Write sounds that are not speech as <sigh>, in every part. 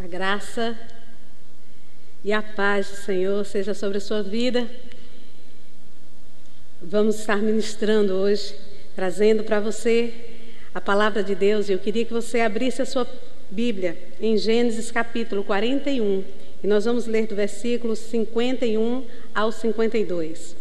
A graça e a paz do Senhor seja sobre a sua vida. Vamos estar ministrando hoje, trazendo para você a palavra de Deus. E eu queria que você abrisse a sua Bíblia em Gênesis capítulo 41. E nós vamos ler do versículo 51 ao 52.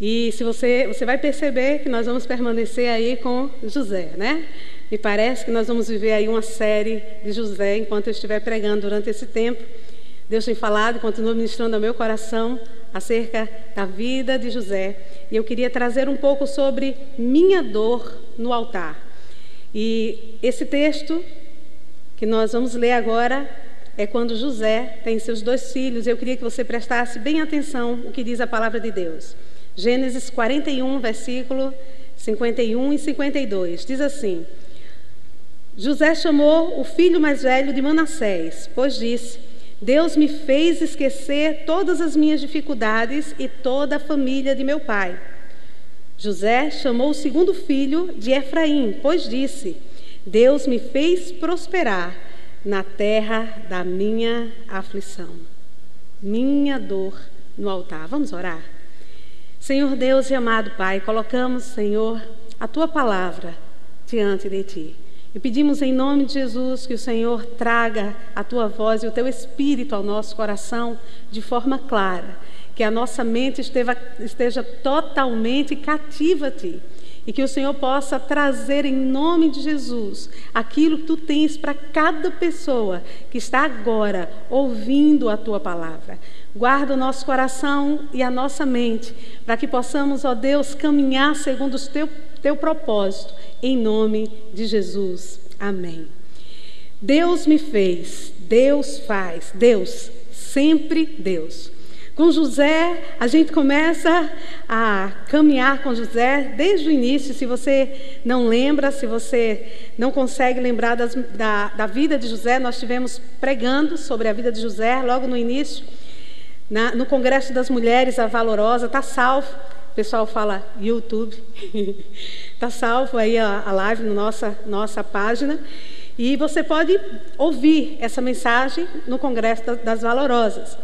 E se você, você vai perceber que nós vamos permanecer aí com José, né? Me parece que nós vamos viver aí uma série de José enquanto eu estiver pregando durante esse tempo. Deus tem falado continua ministrando ao meu coração acerca da vida de José. E eu queria trazer um pouco sobre minha dor no altar. E esse texto que nós vamos ler agora é quando José tem seus dois filhos. Eu queria que você prestasse bem atenção o que diz a palavra de Deus. Gênesis 41, versículo 51 e 52. Diz assim: José chamou o filho mais velho de Manassés, pois disse: Deus me fez esquecer todas as minhas dificuldades e toda a família de meu pai. José chamou o segundo filho de Efraim, pois disse: Deus me fez prosperar na terra da minha aflição. Minha dor no altar. Vamos orar? Senhor Deus e amado Pai, colocamos, Senhor, a tua palavra diante de ti. E pedimos em nome de Jesus que o Senhor traga a tua voz e o teu espírito ao nosso coração de forma clara, que a nossa mente esteja, totalmente cativa a ti e que o Senhor possa trazer em nome de Jesus aquilo que tu tens para cada pessoa que está agora ouvindo a tua palavra. Guarda o nosso coração e a nossa mente, para que possamos, ó Deus, caminhar segundo o teu, teu propósito em nome de Jesus. Amém. Deus me fez, Deus faz, Deus, sempre Deus. Com José, a gente começa a caminhar com José desde o início. Se você não lembra, se você não consegue lembrar das, da, da vida de José, nós estivemos pregando sobre a vida de José logo no início, na, no Congresso das Mulheres, a Valorosa, está salvo. Pessoal fala YouTube. Está <laughs> salvo aí a, a live na nossa, nossa página. E você pode ouvir essa mensagem no Congresso das Valorosas.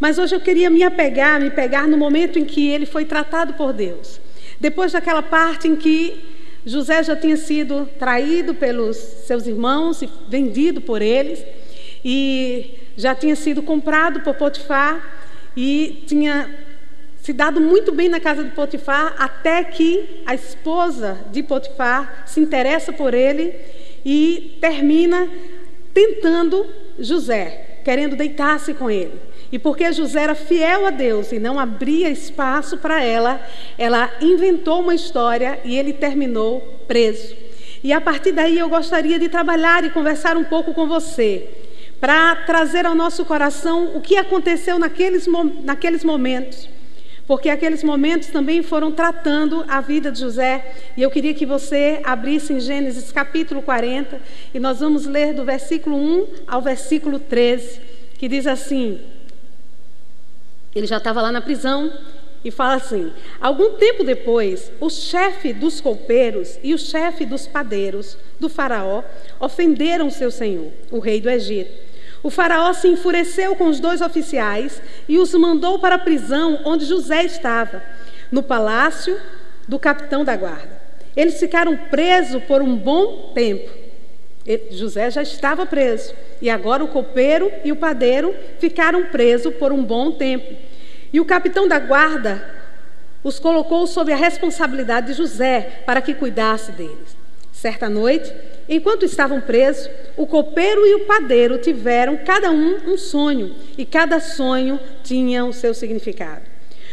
Mas hoje eu queria me apegar, me pegar no momento em que ele foi tratado por Deus. Depois daquela parte em que José já tinha sido traído pelos seus irmãos e vendido por eles, e já tinha sido comprado por Potifar e tinha se dado muito bem na casa de Potifar, até que a esposa de Potifar se interessa por ele e termina tentando José, querendo deitar-se com ele. E porque José era fiel a Deus e não abria espaço para ela, ela inventou uma história e ele terminou preso. E a partir daí eu gostaria de trabalhar e conversar um pouco com você, para trazer ao nosso coração o que aconteceu naqueles, naqueles momentos porque aqueles momentos também foram tratando a vida de José. E eu queria que você abrisse em Gênesis capítulo 40, e nós vamos ler do versículo 1 ao versículo 13, que diz assim: Ele já estava lá na prisão. E fala assim: Algum tempo depois, o chefe dos copeiros e o chefe dos padeiros do Faraó ofenderam seu senhor, o rei do Egito. O faraó se enfureceu com os dois oficiais e os mandou para a prisão onde José estava, no palácio do capitão da guarda. Eles ficaram presos por um bom tempo. José já estava preso e agora o copeiro e o padeiro ficaram presos por um bom tempo. E o capitão da guarda os colocou sob a responsabilidade de José para que cuidasse deles. Certa noite, Enquanto estavam presos, o copeiro e o padeiro tiveram cada um um sonho, e cada sonho tinha o seu significado.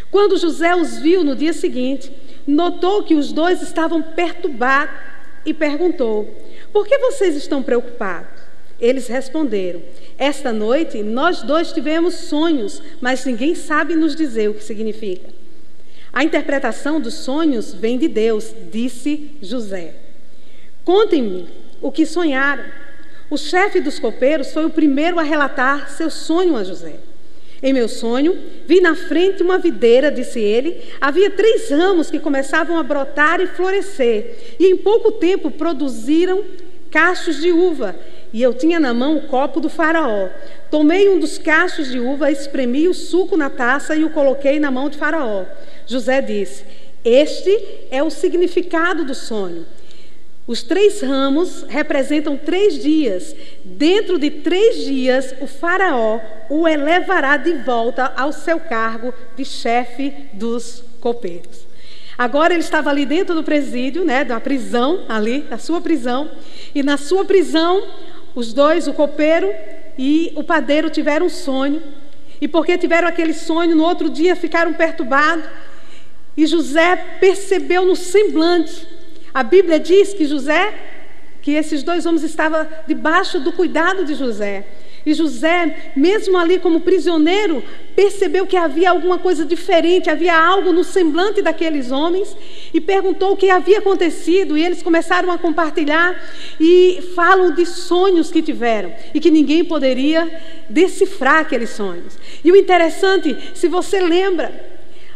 Quando José os viu no dia seguinte, notou que os dois estavam perturbados e perguntou: Por que vocês estão preocupados? Eles responderam: Esta noite nós dois tivemos sonhos, mas ninguém sabe nos dizer o que significa. A interpretação dos sonhos vem de Deus, disse José. Contem-me o que sonharam. O chefe dos copeiros foi o primeiro a relatar seu sonho a José. Em meu sonho, vi na frente uma videira, disse ele. Havia três ramos que começavam a brotar e florescer, e em pouco tempo produziram cachos de uva. e eu tinha na mão o copo do Faraó. Tomei um dos cachos de uva, espremi o suco na taça e o coloquei na mão de Faraó. José disse: Este é o significado do sonho. Os três ramos representam três dias. Dentro de três dias, o Faraó o elevará de volta ao seu cargo de chefe dos copeiros. Agora ele estava ali dentro do presídio, né, da prisão, ali, da sua prisão, e na sua prisão, os dois, o copeiro e o padeiro, tiveram um sonho. E porque tiveram aquele sonho, no outro dia ficaram perturbados. E José percebeu no semblante. A Bíblia diz que José, que esses dois homens estavam debaixo do cuidado de José. E José, mesmo ali como prisioneiro, percebeu que havia alguma coisa diferente, havia algo no semblante daqueles homens e perguntou o que havia acontecido. E eles começaram a compartilhar e falam de sonhos que tiveram e que ninguém poderia decifrar aqueles sonhos. E o interessante, se você lembra,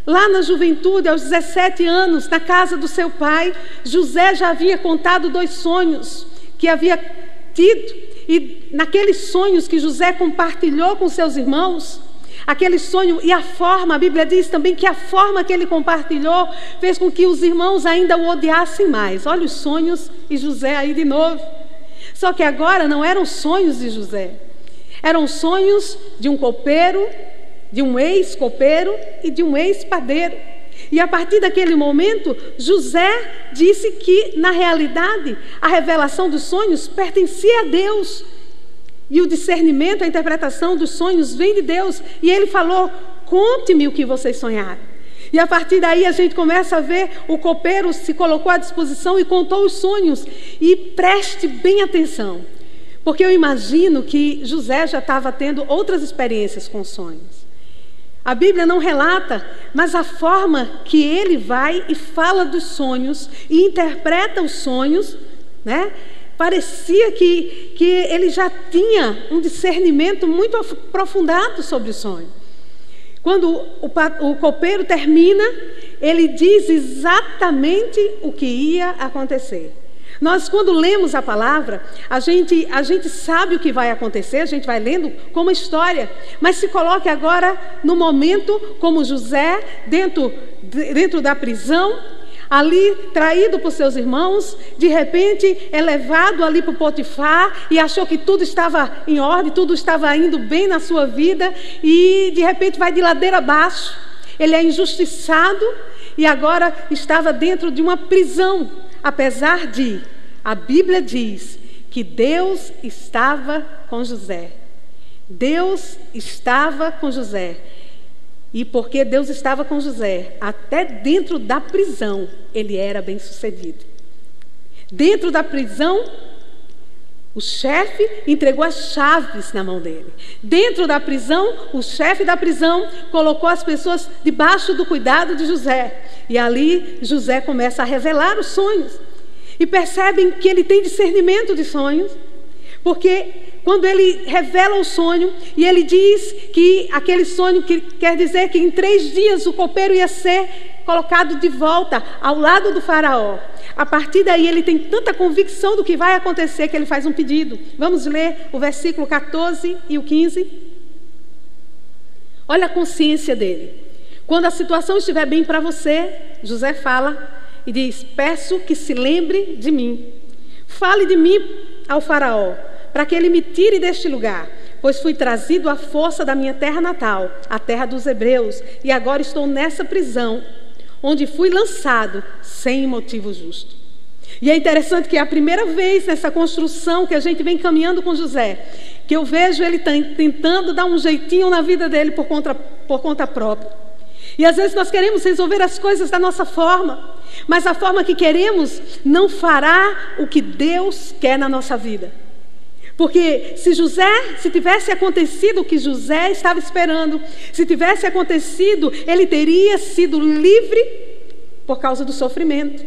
Lá na juventude, aos 17 anos, na casa do seu pai, José já havia contado dois sonhos que havia tido e naqueles sonhos que José compartilhou com seus irmãos, aquele sonho e a forma, a Bíblia diz também que a forma que ele compartilhou fez com que os irmãos ainda o odiassem mais. Olha os sonhos e José aí de novo. Só que agora não eram sonhos de José, eram sonhos de um copeiro, de um ex-copeiro e de um ex-padeiro. E a partir daquele momento, José disse que, na realidade, a revelação dos sonhos pertencia a Deus. E o discernimento, a interpretação dos sonhos vem de Deus. E ele falou: Conte-me o que vocês sonharam. E a partir daí a gente começa a ver o copeiro se colocou à disposição e contou os sonhos. E preste bem atenção, porque eu imagino que José já estava tendo outras experiências com sonhos. A Bíblia não relata, mas a forma que ele vai e fala dos sonhos e interpreta os sonhos, né? Parecia que, que ele já tinha um discernimento muito aprofundado sobre o sonho. Quando o, o copeiro termina, ele diz exatamente o que ia acontecer. Nós, quando lemos a palavra, a gente, a gente sabe o que vai acontecer, a gente vai lendo como história, mas se coloque agora no momento como José, dentro, dentro da prisão, ali traído por seus irmãos, de repente é levado ali para o Potifar e achou que tudo estava em ordem, tudo estava indo bem na sua vida e de repente vai de ladeira abaixo. Ele é injustiçado e agora estava dentro de uma prisão Apesar de, a Bíblia diz que Deus estava com José. Deus estava com José. E porque Deus estava com José, até dentro da prisão, ele era bem sucedido. Dentro da prisão, o chefe entregou as chaves na mão dele. Dentro da prisão, o chefe da prisão colocou as pessoas debaixo do cuidado de José. E ali José começa a revelar os sonhos. E percebem que ele tem discernimento de sonhos, porque quando ele revela o sonho e ele diz que aquele sonho que quer dizer que em três dias o copeiro ia ser colocado de volta ao lado do faraó. A partir daí ele tem tanta convicção do que vai acontecer que ele faz um pedido. Vamos ler o versículo 14 e o 15. Olha a consciência dele. Quando a situação estiver bem para você, José fala e diz: Peço que se lembre de mim. Fale de mim ao Faraó, para que ele me tire deste lugar, pois fui trazido à força da minha terra natal, a terra dos hebreus, e agora estou nessa prisão, onde fui lançado sem motivo justo. E é interessante que é a primeira vez nessa construção que a gente vem caminhando com José, que eu vejo ele tentando dar um jeitinho na vida dele por conta, por conta própria. E às vezes nós queremos resolver as coisas da nossa forma, mas a forma que queremos não fará o que Deus quer na nossa vida. Porque se José, se tivesse acontecido o que José estava esperando, se tivesse acontecido, ele teria sido livre por causa do sofrimento.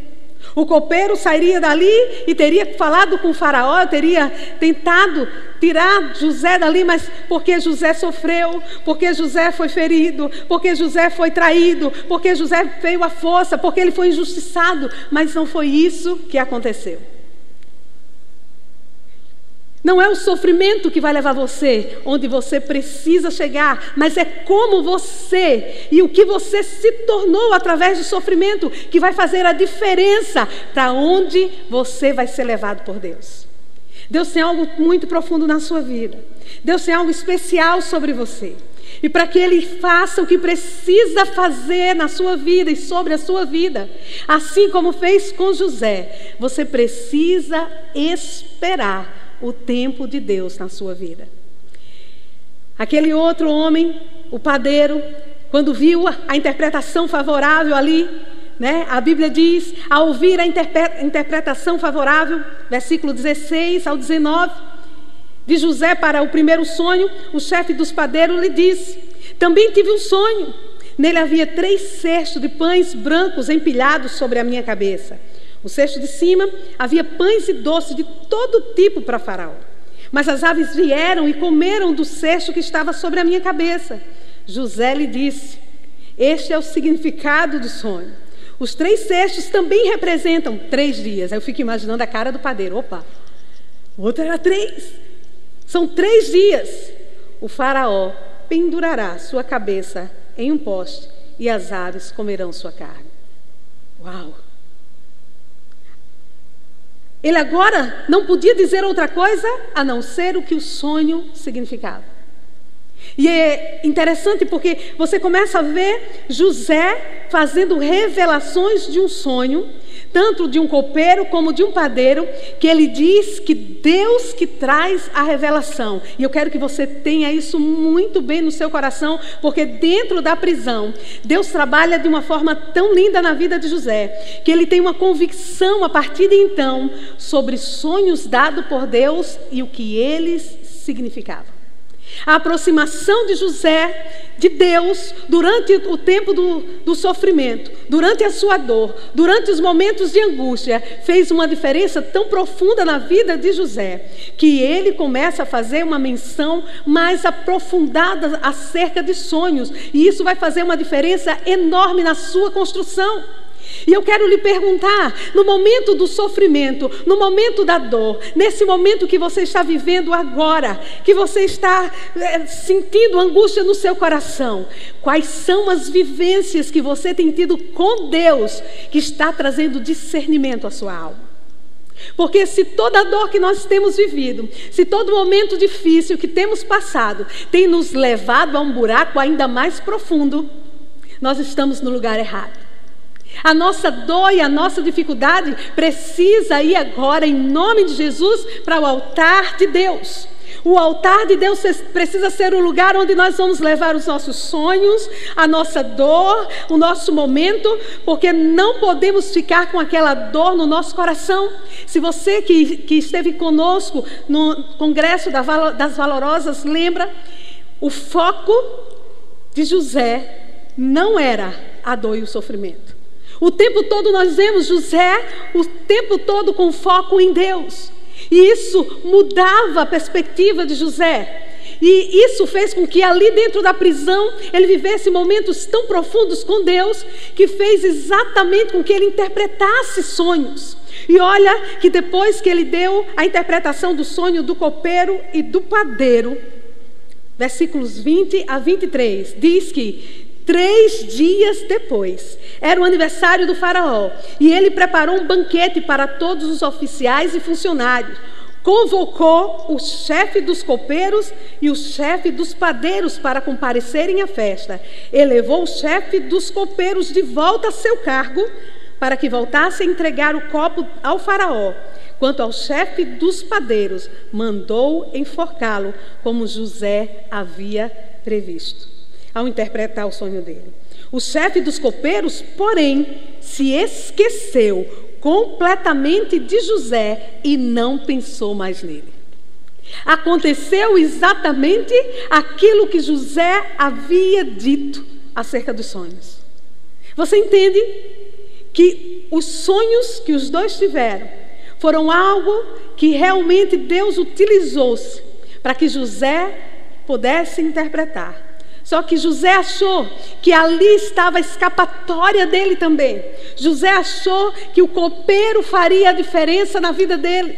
O copeiro sairia dali e teria falado com o faraó, teria tentado tirar José dali, mas porque José sofreu, porque José foi ferido, porque José foi traído, porque José veio à força, porque ele foi injustiçado, mas não foi isso que aconteceu. Não é o sofrimento que vai levar você onde você precisa chegar, mas é como você e o que você se tornou através do sofrimento que vai fazer a diferença para onde você vai ser levado por Deus. Deus tem algo muito profundo na sua vida. Deus tem algo especial sobre você. E para que Ele faça o que precisa fazer na sua vida e sobre a sua vida, assim como fez com José, você precisa esperar o tempo de Deus na sua vida. Aquele outro homem, o padeiro, quando viu a interpretação favorável ali, né? A Bíblia diz, ao ouvir a interpretação favorável, versículo 16 ao 19, de José para o primeiro sonho, o chefe dos padeiros lhe disse: Também tive um sonho. Nele havia três cestos de pães brancos empilhados sobre a minha cabeça. O cesto de cima havia pães e doces de todo tipo para Faraó. Mas as aves vieram e comeram do cesto que estava sobre a minha cabeça. José lhe disse: Este é o significado do sonho. Os três cestos também representam três dias. Eu fico imaginando a cara do padeiro. Opa, o outro era três. São três dias. O faraó pendurará sua cabeça em um poste e as aves comerão sua carne. Uau! Ele agora não podia dizer outra coisa a não ser o que o sonho significava. E é interessante porque você começa a ver José fazendo revelações de um sonho, tanto de um copeiro como de um padeiro, que ele diz que Deus que traz a revelação. E eu quero que você tenha isso muito bem no seu coração, porque dentro da prisão, Deus trabalha de uma forma tão linda na vida de José, que ele tem uma convicção a partir de então sobre sonhos dados por Deus e o que eles significavam. A aproximação de José de Deus durante o tempo do, do, sofrimento, durante a sua dor, durante os momentos de angústia, fez uma diferença tão profunda na vida de José, que ele começa a fazer uma menção mais aprofundada acerca de sonhos, e isso vai fazer uma diferença enorme na sua construção. E eu quero lhe perguntar, no momento do sofrimento, no momento da dor, nesse momento que você está vivendo agora, que você está é, sentindo angústia no seu coração, quais são as vivências que você tem tido com Deus que está trazendo discernimento à sua alma? Porque se toda dor que nós temos vivido, se todo momento difícil que temos passado tem nos levado a um buraco ainda mais profundo, nós estamos no lugar errado. A nossa dor e a nossa dificuldade precisa ir agora, em nome de Jesus, para o altar de Deus. O altar de Deus precisa ser o lugar onde nós vamos levar os nossos sonhos, a nossa dor, o nosso momento, porque não podemos ficar com aquela dor no nosso coração. Se você que, que esteve conosco no Congresso das Valorosas lembra, o foco de José não era a dor e o sofrimento. O tempo todo nós vemos José, o tempo todo com foco em Deus. E isso mudava a perspectiva de José. E isso fez com que ali dentro da prisão ele vivesse momentos tão profundos com Deus, que fez exatamente com que ele interpretasse sonhos. E olha que depois que ele deu a interpretação do sonho do copeiro e do padeiro, versículos 20 a 23, diz que Três dias depois, era o aniversário do Faraó, e ele preparou um banquete para todos os oficiais e funcionários. Convocou o chefe dos copeiros e o chefe dos padeiros para comparecerem à festa. Elevou o chefe dos copeiros de volta a seu cargo, para que voltasse a entregar o copo ao Faraó. Quanto ao chefe dos padeiros, mandou enforcá-lo, como José havia previsto ao interpretar o sonho dele. O chefe dos copeiros, porém, se esqueceu completamente de José e não pensou mais nele. Aconteceu exatamente aquilo que José havia dito acerca dos sonhos. Você entende que os sonhos que os dois tiveram foram algo que realmente Deus utilizou-se para que José pudesse interpretar. Só que José achou que ali estava a escapatória dele também. José achou que o copeiro faria a diferença na vida dele.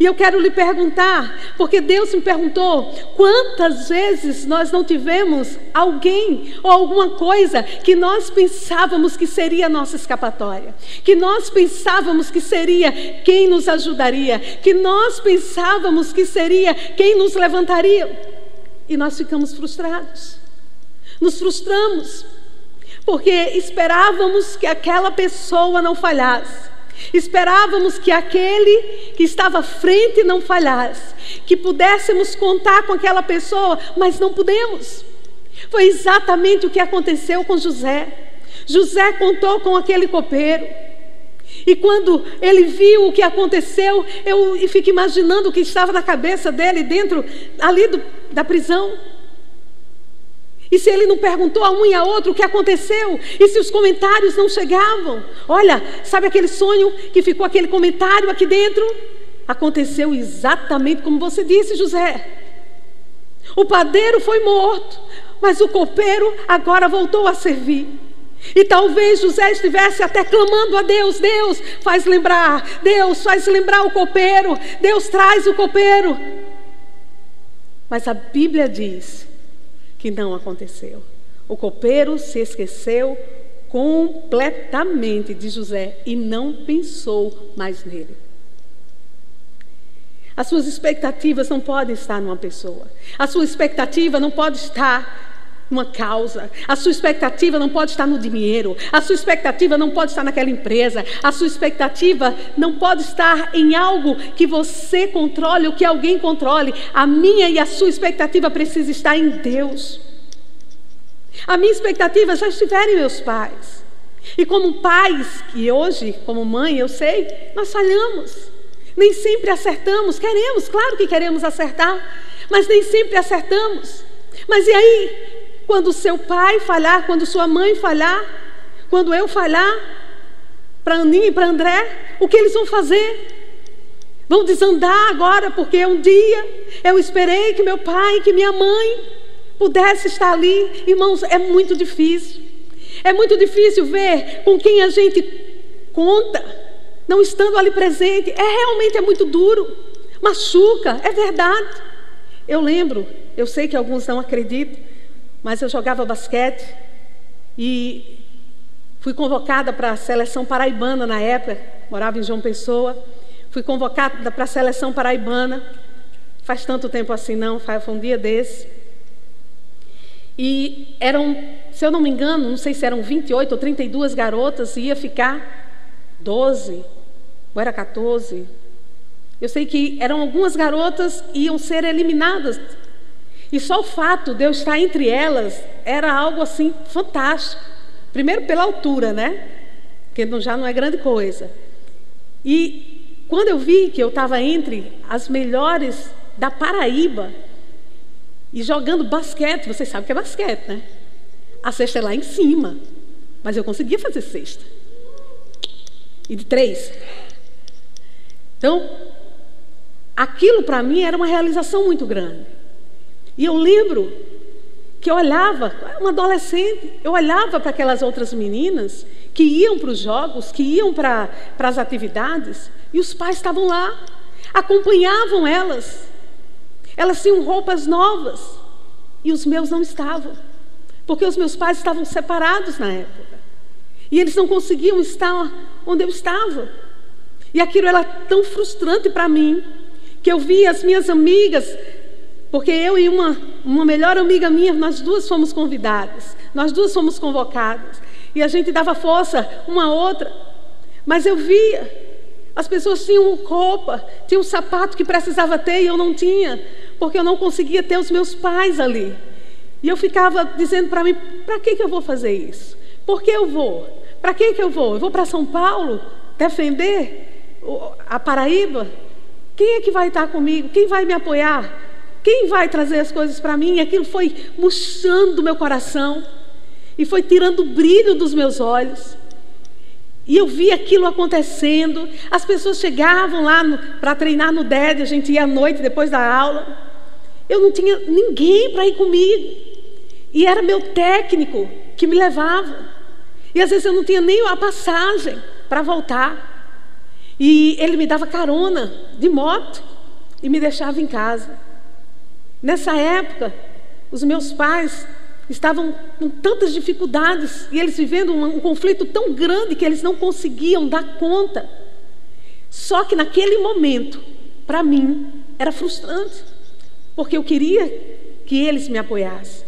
E eu quero lhe perguntar, porque Deus me perguntou, quantas vezes nós não tivemos alguém ou alguma coisa que nós pensávamos que seria a nossa escapatória, que nós pensávamos que seria quem nos ajudaria, que nós pensávamos que seria quem nos levantaria, e nós ficamos frustrados. Nos frustramos, porque esperávamos que aquela pessoa não falhasse. Esperávamos que aquele que estava à frente não falhasse, que pudéssemos contar com aquela pessoa, mas não pudemos. Foi exatamente o que aconteceu com José. José contou com aquele copeiro. E quando ele viu o que aconteceu, eu fico imaginando o que estava na cabeça dele dentro ali do, da prisão. E se ele não perguntou a um e a outro o que aconteceu? E se os comentários não chegavam? Olha, sabe aquele sonho que ficou aquele comentário aqui dentro? Aconteceu exatamente como você disse, José. O padeiro foi morto, mas o copeiro agora voltou a servir. E talvez José estivesse até clamando a Deus: Deus, faz lembrar, Deus, faz lembrar o copeiro, Deus traz o copeiro. Mas a Bíblia diz que não aconteceu. O copeiro se esqueceu completamente de José e não pensou mais nele. As suas expectativas não podem estar numa pessoa. A sua expectativa não pode estar numa causa. A sua expectativa não pode estar no dinheiro. A sua expectativa não pode estar naquela empresa. A sua expectativa não pode estar em algo que você controle ou que alguém controle. A minha e a sua expectativa precisa estar em Deus. A minha expectativa já estiver em meus pais. E como pais, e hoje, como mãe, eu sei, nós falhamos. Nem sempre acertamos. Queremos, claro que queremos acertar, mas nem sempre acertamos. Mas e aí? Quando seu pai falhar, quando sua mãe falhar, quando eu falhar, para Aninha e para André, o que eles vão fazer? Vão desandar agora, porque um dia eu esperei que meu pai, que minha mãe pudesse estar ali. Irmãos, é muito difícil. É muito difícil ver com quem a gente conta, não estando ali presente. É realmente é muito duro. Machuca, é verdade. Eu lembro, eu sei que alguns não acreditam, mas eu jogava basquete e fui convocada para a seleção paraibana na época, morava em João Pessoa. Fui convocada para a seleção paraibana. Faz tanto tempo assim não, foi um dia desse. E eram, se eu não me engano, não sei se eram 28 ou 32 garotas, e ia ficar 12, ou era 14. Eu sei que eram algumas garotas que iam ser eliminadas. E só o fato de eu estar entre elas era algo assim fantástico. Primeiro pela altura, né? Porque já não é grande coisa. E quando eu vi que eu estava entre as melhores da Paraíba, e jogando basquete, vocês sabem que é basquete, né? A cesta é lá em cima. Mas eu conseguia fazer cesta. E de três. Então, aquilo para mim era uma realização muito grande. E eu lembro que eu olhava, uma adolescente, eu olhava para aquelas outras meninas que iam para os jogos, que iam para as atividades, e os pais estavam lá, acompanhavam elas. Elas tinham roupas novas e os meus não estavam, porque os meus pais estavam separados na época e eles não conseguiam estar onde eu estava. E aquilo era tão frustrante para mim que eu via as minhas amigas, porque eu e uma, uma melhor amiga minha, nós duas fomos convidadas, nós duas fomos convocadas e a gente dava força uma a outra, mas eu via as pessoas tinham roupa, tinham um sapato que precisava ter e eu não tinha porque eu não conseguia ter os meus pais ali. E eu ficava dizendo para mim: para que, que eu vou fazer isso? Por que eu vou? Para que, que eu vou? Eu vou para São Paulo defender a Paraíba? Quem é que vai estar comigo? Quem vai me apoiar? Quem vai trazer as coisas para mim? Aquilo foi murchando meu coração e foi tirando o brilho dos meus olhos. E eu vi aquilo acontecendo. As pessoas chegavam lá para treinar no DED, a gente ia à noite depois da aula. Eu não tinha ninguém para ir comigo. E era meu técnico que me levava. E às vezes eu não tinha nem a passagem para voltar. E ele me dava carona de moto e me deixava em casa. Nessa época, os meus pais estavam com tantas dificuldades e eles vivendo um, um, conflito tão grande que eles não conseguiam dar conta. Só que naquele momento, para mim, era frustrante, porque eu queria que eles me apoiassem.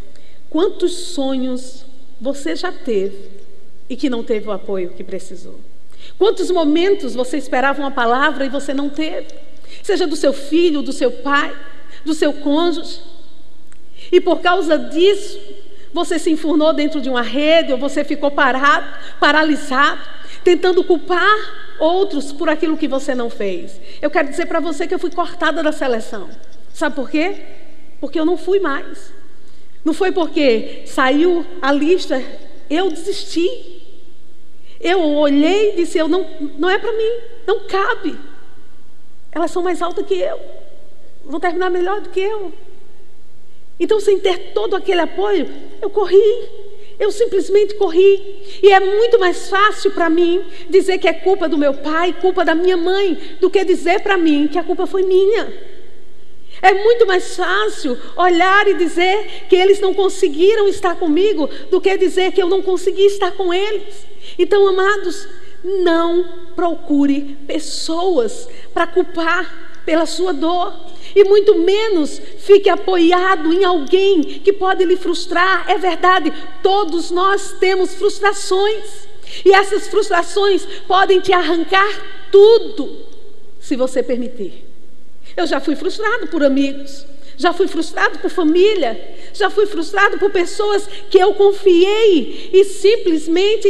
Quantos sonhos você já teve e que não teve o apoio que precisou? Quantos momentos você esperava uma palavra e você não teve? Seja do seu filho, do seu pai, do seu cônjuge. E por causa disso, você se enfurnou dentro de uma rede ou você ficou parado, paralisado, tentando culpar outros por aquilo que você não fez. Eu quero dizer para você que eu fui cortada da seleção. Sabe por quê? Porque eu não fui mais. Não foi porque saiu a lista, eu desisti. Eu olhei e disse: eu não, não é para mim, não cabe. Elas são mais altas que eu, vão terminar melhor do que eu. Então, sem ter todo aquele apoio, eu corri. Eu simplesmente corri. E é muito mais fácil para mim dizer que é culpa do meu pai, culpa da minha mãe, do que dizer para mim que a culpa foi minha. É muito mais fácil olhar e dizer que eles não conseguiram estar comigo do que dizer que eu não consegui estar com eles. Então, amados, não procure pessoas para culpar pela sua dor e muito menos fique apoiado em alguém que pode lhe frustrar. É verdade, todos nós temos frustrações, e essas frustrações podem te arrancar tudo, se você permitir. Eu já fui frustrado por amigos, já fui frustrado por família, já fui frustrado por pessoas que eu confiei e simplesmente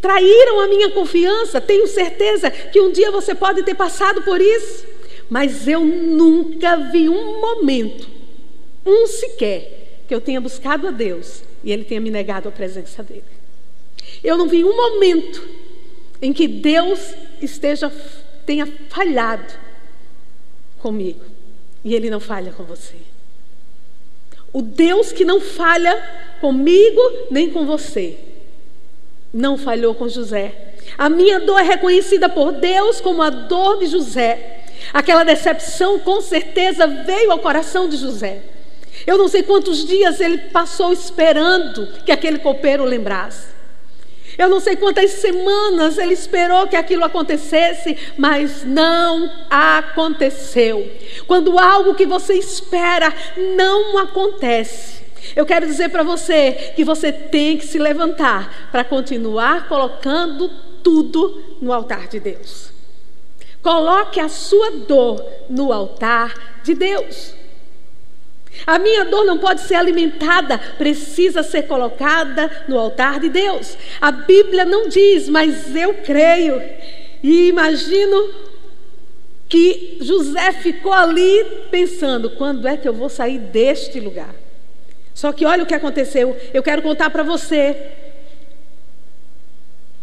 traíram a minha confiança. Tenho certeza que um dia você pode ter passado por isso. Mas eu nunca vi um momento, um sequer, que eu tenha buscado a Deus e Ele tenha me negado a presença dEle. Eu não vi um momento em que Deus esteja, tenha falhado comigo e Ele não falha com você. O Deus que não falha comigo nem com você, não falhou com José. A minha dor é reconhecida por Deus como a dor de José. Aquela decepção com certeza veio ao coração de José. Eu não sei quantos dias ele passou esperando que aquele copeiro lembrasse. Eu não sei quantas semanas ele esperou que aquilo acontecesse, mas não aconteceu. Quando algo que você espera não acontece, eu quero dizer para você que você tem que se levantar para continuar colocando tudo no altar de Deus. Coloque a sua dor no altar de Deus. A minha dor não pode ser alimentada, precisa ser colocada no altar de Deus. A Bíblia não diz, mas eu creio. E imagino que José ficou ali pensando: quando é que eu vou sair deste lugar? Só que olha o que aconteceu. Eu quero contar para você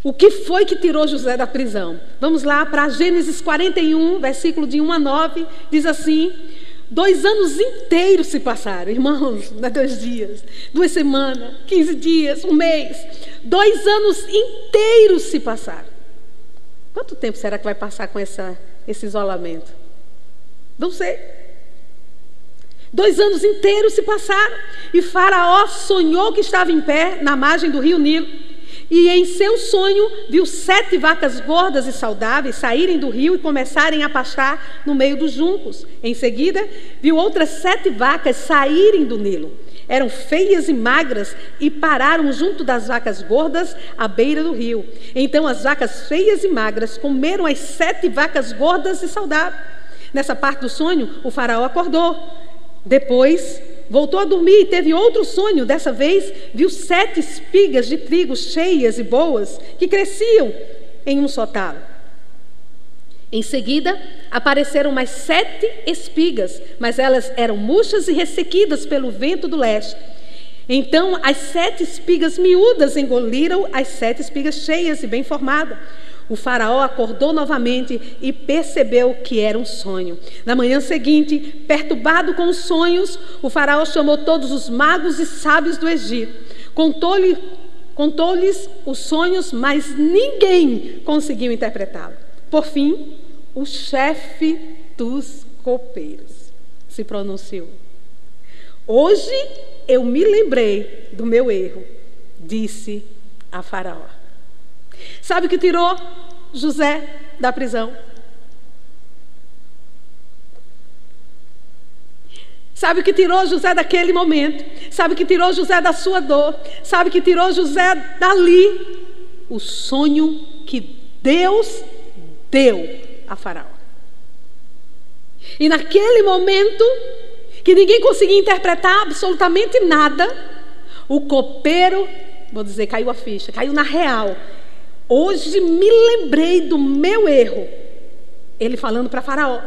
o que foi que tirou José da prisão? Vamos lá para Gênesis 41, versículo de 1 a 9, diz assim: Dois anos inteiros se passaram, irmãos, não é dois dias, duas semanas, quinze dias, um mês. Dois anos inteiros se passaram. Quanto tempo será que vai passar com essa, esse isolamento? Não sei. Dois anos inteiros se passaram e Faraó sonhou que estava em pé na margem do rio Nilo e em seu sonho viu sete vacas gordas e saudáveis saírem do rio e começarem a pastar no meio dos juncos. Em seguida, viu outras sete vacas saírem do Nilo. Eram feias e magras e pararam junto das vacas gordas à beira do rio. Então as vacas feias e magras comeram as sete vacas gordas e saudáveis. Nessa parte do sonho, o faraó acordou. Depois Voltou a dormir e teve outro sonho. Dessa vez, viu sete espigas de trigo cheias e boas que cresciam em um só talo. Em seguida, apareceram mais sete espigas, mas elas eram murchas e ressequidas pelo vento do leste. Então, as sete espigas miúdas engoliram as sete espigas cheias e bem formadas. O faraó acordou novamente e percebeu que era um sonho. Na manhã seguinte, perturbado com os sonhos, o faraó chamou todos os magos e sábios do Egito. Contou-lhes contou os sonhos, mas ninguém conseguiu interpretá-lo. Por fim, o chefe dos copeiros se pronunciou. Hoje eu me lembrei do meu erro, disse a Faraó. Sabe o que tirou José da prisão? Sabe o que tirou José daquele momento? Sabe o que tirou José da sua dor? Sabe o que tirou José dali? O sonho que Deus deu a Faraó. E naquele momento, que ninguém conseguia interpretar absolutamente nada, o copeiro, vou dizer, caiu a ficha, caiu na real. Hoje me lembrei do meu erro. Ele falando para Faraó.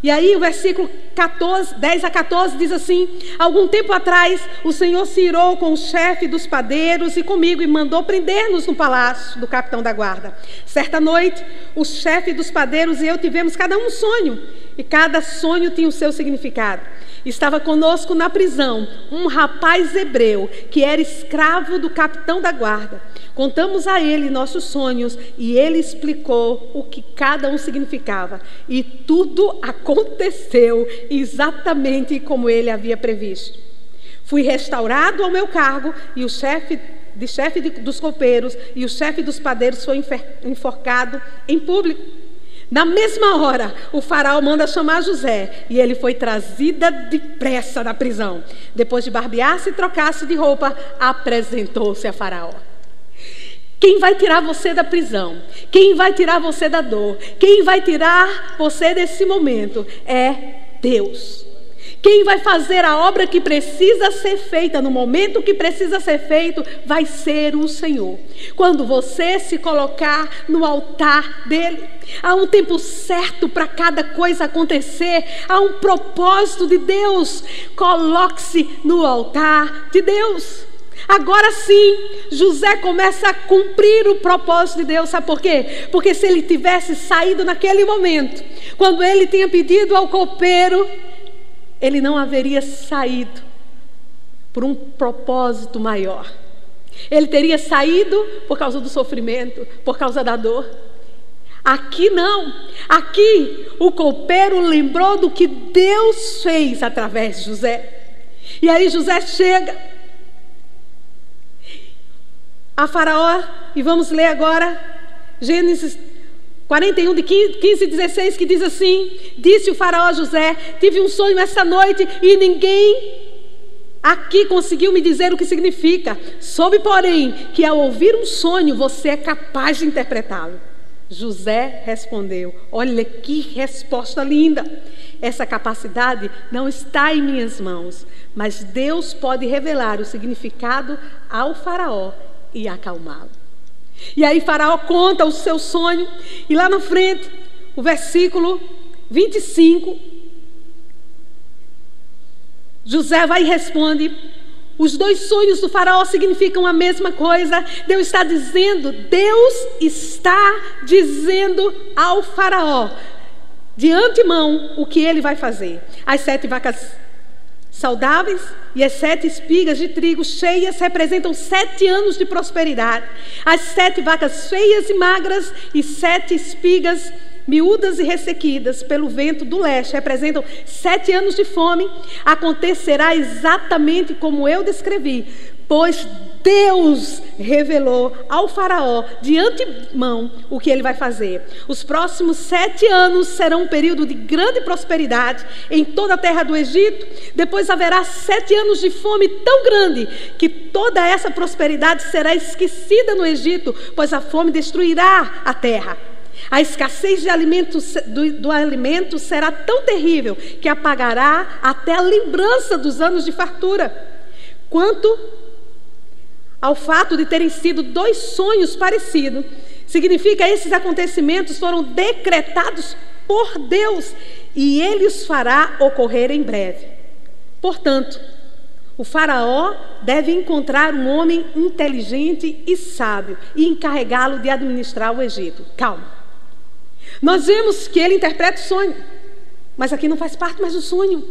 E aí o versículo 14, 10 a 14 diz assim: Algum tempo atrás o Senhor se irou com o chefe dos padeiros e comigo e mandou prender-nos no palácio do capitão da guarda. Certa noite, o chefe dos padeiros e eu tivemos cada um sonho, e cada sonho tinha o seu significado. Estava conosco na prisão um rapaz hebreu que era escravo do capitão da guarda. Contamos a ele nossos sonhos e ele explicou o que cada um significava. E tudo aconteceu exatamente como ele havia previsto. Fui restaurado ao meu cargo e o chefe de chefe dos copeiros e o chefe dos padeiros foi enforcado em público. Na mesma hora, o faraó manda chamar José e ele foi trazida depressa da prisão. Depois de barbear-se e trocar-se de roupa, apresentou-se a faraó. Quem vai tirar você da prisão? Quem vai tirar você da dor? Quem vai tirar você desse momento é Deus. Quem vai fazer a obra que precisa ser feita no momento que precisa ser feito vai ser o Senhor. Quando você se colocar no altar dele, há um tempo certo para cada coisa acontecer, há um propósito de Deus. Coloque-se no altar de Deus. Agora sim, José começa a cumprir o propósito de Deus. Sabe por quê? Porque se ele tivesse saído naquele momento, quando ele tinha pedido ao copeiro, ele não haveria saído por um propósito maior. Ele teria saído por causa do sofrimento, por causa da dor. Aqui não. Aqui o copeiro lembrou do que Deus fez através de José. E aí José chega a Faraó, e vamos ler agora Gênesis 41, de 15 e 16, que diz assim: Disse o Faraó a José: Tive um sonho essa noite e ninguém aqui conseguiu me dizer o que significa. Soube, porém, que ao ouvir um sonho você é capaz de interpretá-lo. José respondeu: Olha que resposta linda. Essa capacidade não está em minhas mãos, mas Deus pode revelar o significado ao Faraó e acalmá-lo. E aí Faraó conta o seu sonho, e lá na frente, o versículo 25, José vai e responde: os dois sonhos do faraó significam a mesma coisa. Deus está dizendo, Deus está dizendo ao faraó, de antemão, o que ele vai fazer. As sete vacas saudáveis e as sete espigas de trigo cheias representam sete anos de prosperidade. As sete vacas feias e magras e sete espigas miúdas e ressequidas pelo vento do leste representam sete anos de fome. Acontecerá exatamente como eu descrevi, pois Deus revelou ao Faraó de antemão o que ele vai fazer. Os próximos sete anos serão um período de grande prosperidade em toda a terra do Egito. Depois haverá sete anos de fome tão grande que toda essa prosperidade será esquecida no Egito, pois a fome destruirá a terra. A escassez de alimentos, do, do, alimento será tão terrível que apagará até a lembrança dos anos de fartura. Quanto ao fato de terem sido dois sonhos parecidos, significa que esses acontecimentos foram decretados por Deus e ele os fará ocorrer em breve. Portanto, o Faraó deve encontrar um homem inteligente e sábio e encarregá-lo de administrar o Egito. Calma. Nós vemos que ele interpreta o sonho, mas aqui não faz parte mais do sonho.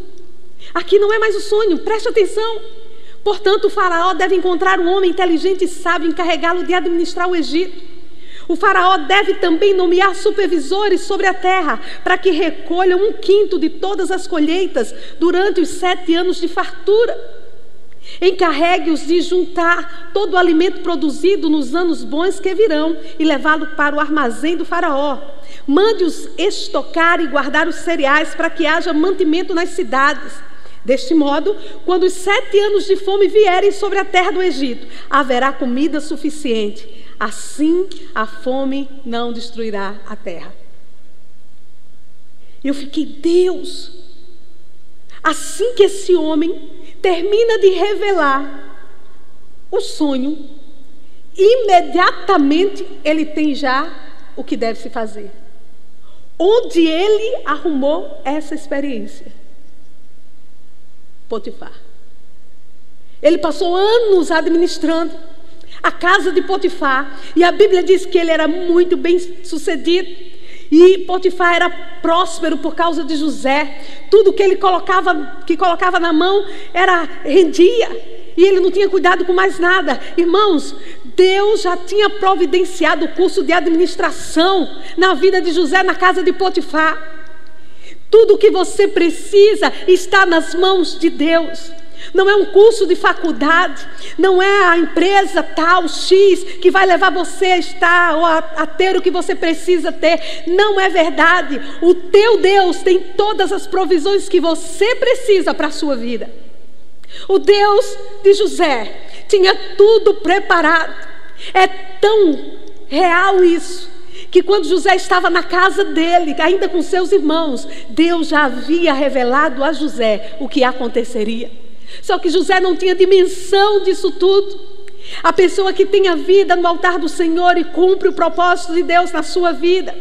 Aqui não é mais o sonho, preste atenção. Portanto, o faraó deve encontrar um homem inteligente e sábio, encarregá-lo de administrar o Egito. O faraó deve também nomear supervisores sobre a terra, para que recolham um quinto de todas as colheitas durante os sete anos de fartura. Encarregue-os de juntar todo o alimento produzido nos anos bons que virão e levá-lo para o armazém do Faraó. Mande-os estocar e guardar os cereais para que haja mantimento nas cidades. Deste modo, quando os sete anos de fome vierem sobre a terra do Egito, haverá comida suficiente. Assim a fome não destruirá a terra. Eu fiquei, Deus, assim que esse homem termina de revelar o sonho, imediatamente ele tem já o que deve se fazer. Onde ele arrumou essa experiência? Potifar. Ele passou anos administrando a casa de Potifar, e a Bíblia diz que ele era muito bem sucedido. E Potifar era próspero por causa de José. Tudo que ele colocava, que colocava na mão era rendia. E ele não tinha cuidado com mais nada. Irmãos, Deus já tinha providenciado o curso de administração na vida de José na casa de Potifar. Tudo o que você precisa está nas mãos de Deus. Não é um curso de faculdade, não é a empresa tal X que vai levar você a estar ou a, a, ter o que você precisa ter. Não é verdade. O teu Deus tem todas as provisões que você precisa para a sua vida. O Deus de José tinha tudo preparado. É tão real isso que quando José estava na casa dele, ainda com seus irmãos, Deus já havia revelado a José o que aconteceria. Só que José não tinha dimensão disso tudo. A pessoa que tem a vida no altar do Senhor e cumpre o propósito de Deus na sua vida.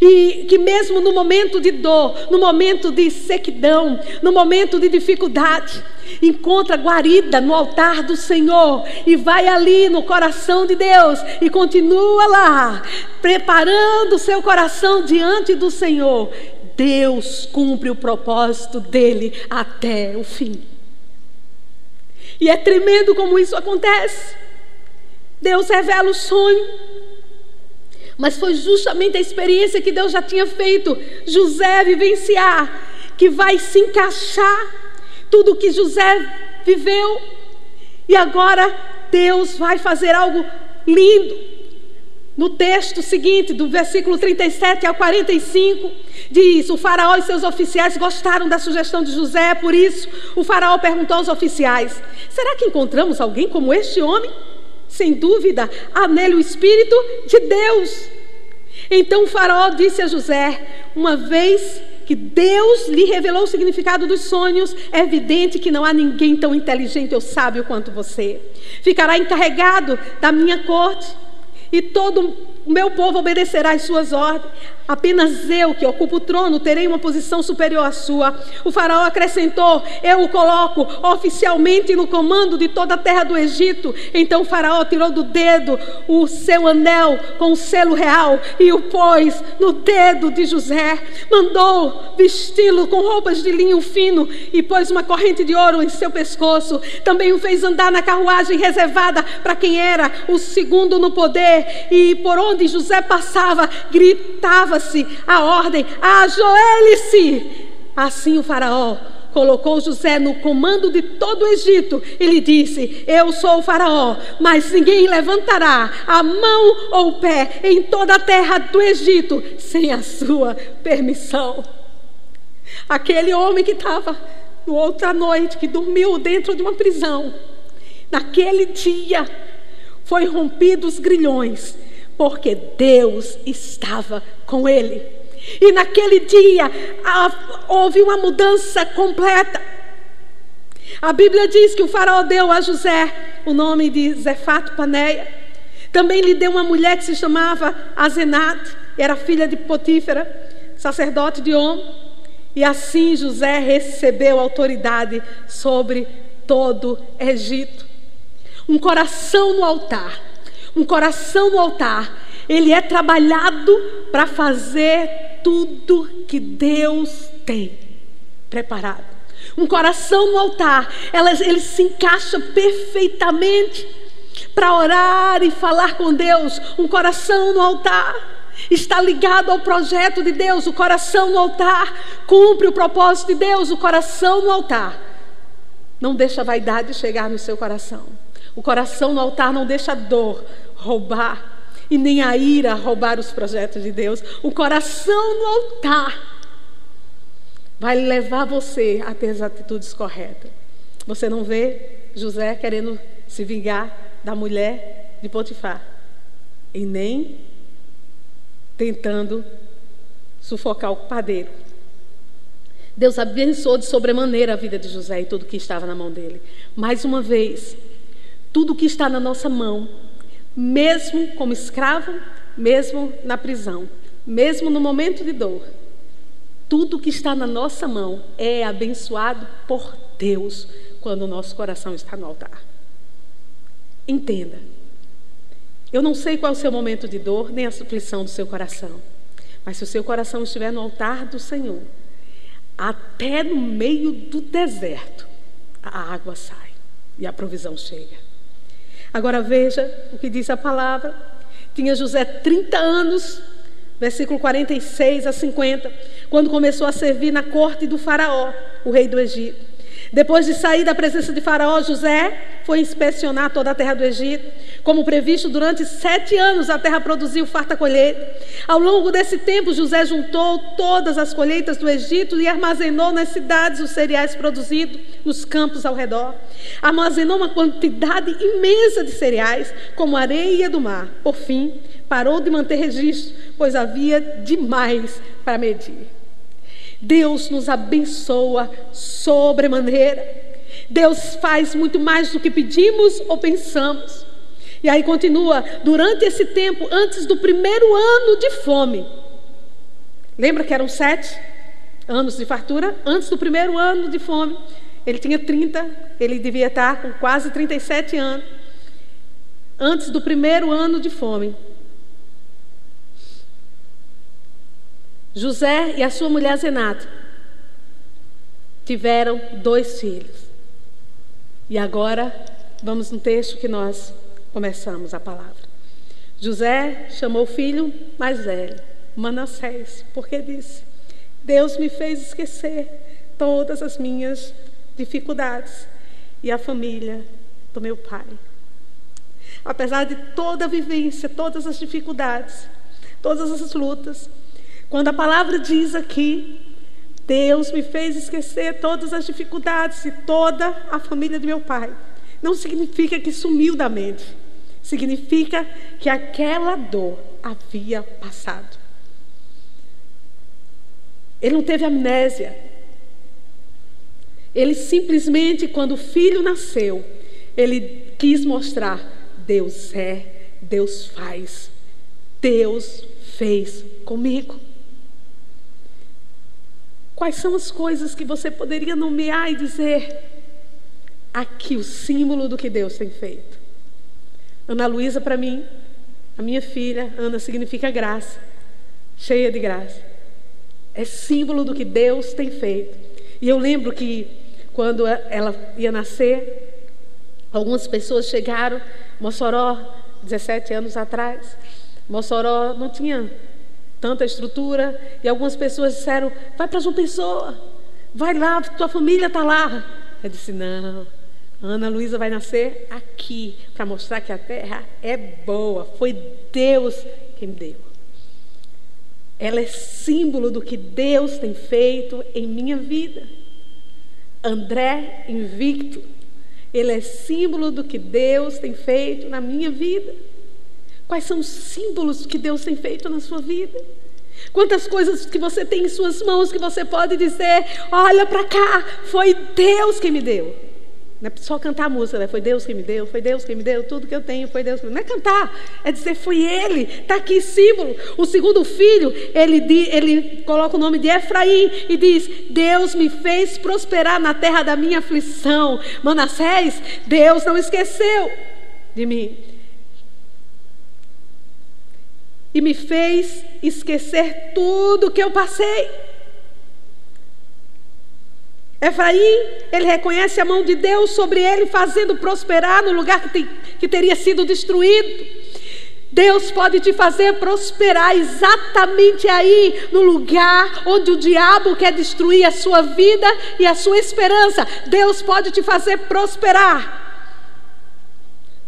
E que mesmo no momento de dor, no momento de sequidão, no momento de dificuldade, encontra guarida no altar do Senhor e vai ali no coração de Deus e continua lá, preparando seu coração diante do Senhor. Deus cumpre o propósito dele até o fim. E é tremendo como isso acontece. Deus revela o sonho. Mas foi justamente a experiência que Deus já tinha feito José vivenciar que vai se encaixar tudo que José viveu. E agora Deus vai fazer algo lindo. No texto seguinte, do versículo 37 ao 45, diz: O faraó e seus oficiais gostaram da sugestão de José, por isso o faraó perguntou aos oficiais: Será que encontramos alguém como este homem? Sem dúvida, há nele o Espírito de Deus. Então o faraó disse a José: Uma vez que Deus lhe revelou o significado dos sonhos, é evidente que não há ninguém tão inteligente ou sábio quanto você. Ficará encarregado da minha corte e todo o meu povo obedecerá às suas ordens. Apenas eu, que ocupo o trono, terei uma posição superior à sua. O faraó acrescentou: Eu o coloco oficialmente no comando de toda a terra do Egito. Então o faraó tirou do dedo o seu anel com o selo real e o pôs no dedo de José. Mandou vesti-lo com roupas de linho fino e pôs uma corrente de ouro em seu pescoço. Também o fez andar na carruagem reservada para quem era o segundo no poder. E por onde José passava, gritava se a ordem: ajoelhe-se. Assim o Faraó colocou José no comando de todo o Egito e lhe disse: Eu sou o Faraó, mas ninguém levantará a mão ou o pé em toda a terra do Egito sem a sua permissão. Aquele homem que estava outra noite, que dormiu dentro de uma prisão, naquele dia foi rompido os grilhões porque Deus estava com ele. E naquele dia houve uma mudança completa. A Bíblia diz que o faraó deu a José o nome de Zefato Paneia. Também lhe deu uma mulher que se chamava Azenat, era filha de Potífera, sacerdote de On. E assim José recebeu autoridade sobre todo Egito. Um coração no altar um coração no altar, ele é trabalhado para fazer tudo que Deus tem preparado. Um coração no altar, ela, ele se encaixa perfeitamente. para orar e falar com Deus, um coração no altar. Está ligado ao projeto de Deus, o coração no altar. Cumpre o propósito de Deus, o coração no altar. Não deixa a vaidade chegar no seu coração. O coração no altar não deixa a dor roubar e nem a ira roubar os projetos de Deus. O coração no altar vai levar você a ter as atitudes corretas. Você não vê José querendo se vingar da mulher de Potifar e nem tentando sufocar o padeiro. Deus abençoou de sobremaneira a vida de José e tudo que estava na mão dele. Mais uma vez, tudo que está na nossa mão, mesmo como escravo, mesmo na prisão, mesmo no momento de dor, tudo que está na nossa mão é abençoado por Deus quando o nosso coração está no altar. Entenda. Eu não sei qual é o seu momento de dor, nem a aflição do seu coração. Mas se o seu coração estiver no altar do Senhor, até no meio do deserto, a água sai e a provisão chega. Agora veja o que diz a palavra. Tinha José 30 anos, versículo 46 a 50, quando começou a servir na corte do Faraó, o rei do Egito. Depois de sair da presença de Faraó, José foi inspecionar toda a terra do Egito. Como previsto, durante sete anos a terra produziu farta colheita. Ao longo desse tempo, José juntou todas as colheitas do Egito e armazenou nas cidades os cereais produzidos nos campos ao redor. Armazenou uma quantidade imensa de cereais, como areia do mar. Por fim, parou de manter registro, pois havia demais para medir. Deus nos abençoa sobremaneira. Deus faz muito mais do que pedimos ou pensamos. E aí continua, durante esse tempo, antes do primeiro ano de fome. Lembra que eram sete anos de fartura? Antes do primeiro ano de fome. Ele tinha 30, ele devia estar com quase 37 anos. Antes do primeiro ano de fome. José e a sua mulher Zenata tiveram dois filhos. E agora vamos no texto que nós começamos a palavra. José chamou o filho mais velho, Manassés, porque disse: Deus me fez esquecer todas as minhas dificuldades e a família do meu pai. Apesar de toda a vivência, todas as dificuldades, todas as lutas, quando a palavra diz aqui, Deus me fez esquecer todas as dificuldades e toda a família de meu pai. Não significa que sumiu da mente. Significa que aquela dor havia passado. Ele não teve amnésia. Ele simplesmente, quando o filho nasceu, ele quis mostrar: Deus é, Deus faz, Deus fez comigo. Quais são as coisas que você poderia nomear e dizer aqui o símbolo do que Deus tem feito? Ana Luísa, para mim, a minha filha, Ana significa graça, cheia de graça. É símbolo do que Deus tem feito. E eu lembro que quando ela ia nascer, algumas pessoas chegaram, Mossoró, 17 anos atrás, Mossoró não tinha tanta estrutura, e algumas pessoas disseram: vai para João Pessoa, vai lá, tua família está lá. Eu disse: não, Ana Luísa vai nascer aqui, para mostrar que a terra é boa, foi Deus quem me deu. Ela é símbolo do que Deus tem feito em minha vida. André invicto, ele é símbolo do que Deus tem feito na minha vida. Quais são os símbolos que Deus tem feito na sua vida? Quantas coisas que você tem em suas mãos que você pode dizer: olha para cá, foi Deus que me deu. Não é só cantar a música, né? foi Deus que me deu, foi Deus que me deu, tudo que eu tenho foi Deus que me deu. Não é cantar, é dizer foi Ele, está aqui símbolo. O segundo filho, ele, ele coloca o nome de Efraim e diz: Deus me fez prosperar na terra da minha aflição. Manassés, Deus não esqueceu de mim e me fez esquecer tudo que eu passei. Efraim, ele reconhece a mão de Deus sobre ele, fazendo prosperar no lugar que, tem, que teria sido destruído. Deus pode te fazer prosperar exatamente aí, no lugar onde o diabo quer destruir a sua vida e a sua esperança. Deus pode te fazer prosperar.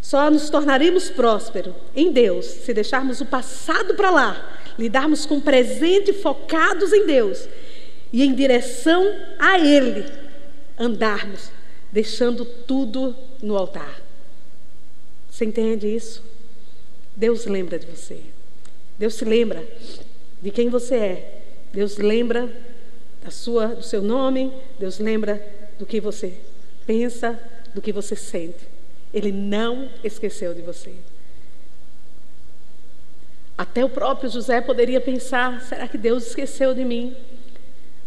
Só nos tornaremos prósperos em Deus se deixarmos o passado para lá, lidarmos com o presente focados em Deus e em direção a Ele andarmos, deixando tudo no altar. Você entende isso? Deus lembra de você. Deus se lembra de quem você é. Deus lembra da sua, do seu nome. Deus lembra do que você pensa, do que você sente. Ele não esqueceu de você. Até o próprio José poderia pensar: será que Deus esqueceu de mim?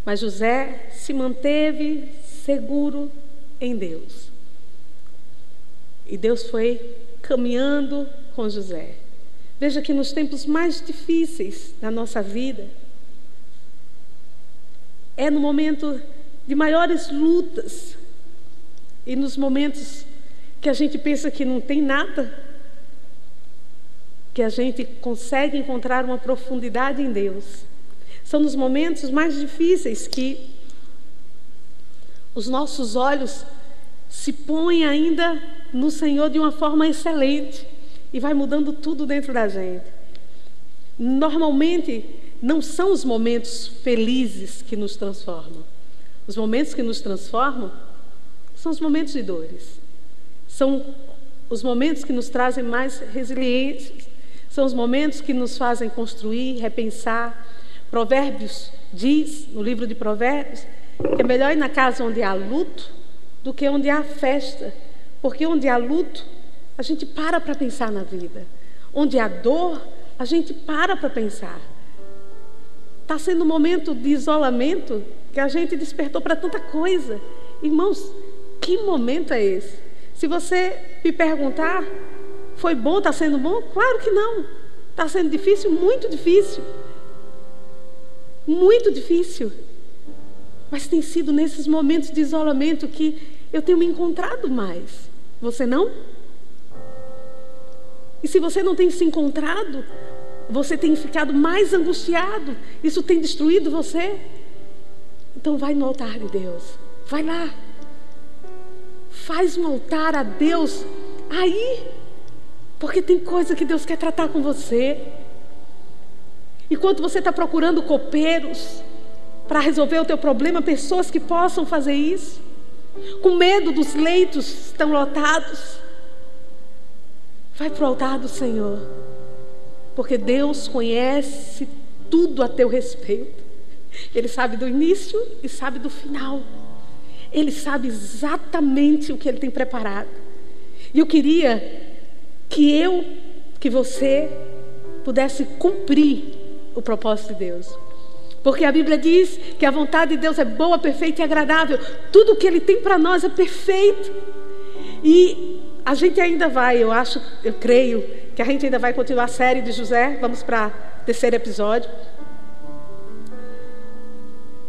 Mas José se manteve seguro em Deus. E Deus foi caminhando com José. Veja que nos tempos mais difíceis da nossa vida, é no momento de maiores lutas e nos momentos que a gente pensa que não tem nada, que a gente consegue encontrar uma profundidade em Deus. São nos momentos mais difíceis que os nossos olhos se põem ainda no Senhor de uma forma excelente e vai mudando tudo dentro da gente. Normalmente, não são os momentos felizes que nos transformam. Os momentos que nos transformam são os momentos de dores. São os momentos que nos trazem mais resiliência. São os momentos que nos fazem construir, repensar. Provérbios diz, no livro de Provérbios, que é melhor ir na casa onde há luto do que onde há festa. Porque onde há luto, a gente para para pensar na vida. Onde há dor, a gente para para pensar. Está sendo um momento de isolamento que a gente despertou para tanta coisa. Irmãos, que momento é esse? Se você me perguntar, foi bom, está sendo bom? Claro que não. Está sendo difícil? Muito difícil. Muito difícil. Mas tem sido nesses momentos de isolamento que eu tenho me encontrado mais. Você não? E se você não tem se encontrado, você tem ficado mais angustiado, isso tem destruído você. Então vai no altar de Deus. Vai lá. Faz um altar a Deus aí. Porque tem coisa que Deus quer tratar com você. Enquanto você está procurando copeiros para resolver o teu problema, pessoas que possam fazer isso, com medo dos leitos estão lotados. Vai para o altar do Senhor, porque Deus conhece tudo a teu respeito. Ele sabe do início e sabe do final. Ele sabe exatamente o que ele tem preparado. E eu queria que eu, que você, pudesse cumprir o propósito de Deus. Porque a Bíblia diz que a vontade de Deus é boa, perfeita e agradável. Tudo que Ele tem para nós é perfeito. E a gente ainda vai, eu acho, eu creio que a gente ainda vai continuar a série de José. Vamos para o terceiro episódio.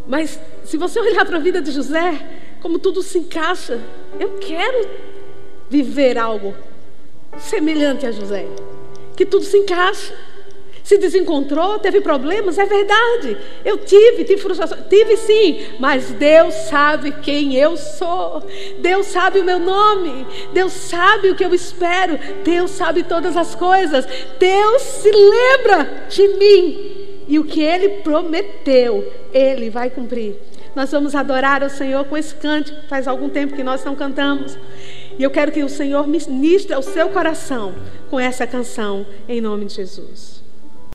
Mas se você <laughs> olhar para a vida de José, como tudo se encaixa, eu quero viver algo semelhante a José. Que tudo se encaixa se desencontrou, teve problemas, é verdade. Eu tive, tive frustração, tive sim, mas Deus sabe quem eu sou. Deus sabe o meu nome. Deus sabe o que eu espero. Deus sabe todas as coisas. Deus se lembra de mim. E o que ele prometeu, ele vai cumprir. Nós vamos adorar o Senhor com esse cântico. Faz algum tempo que nós não cantamos. E eu quero que o Senhor ministre ao seu coração com essa canção, em nome de Jesus.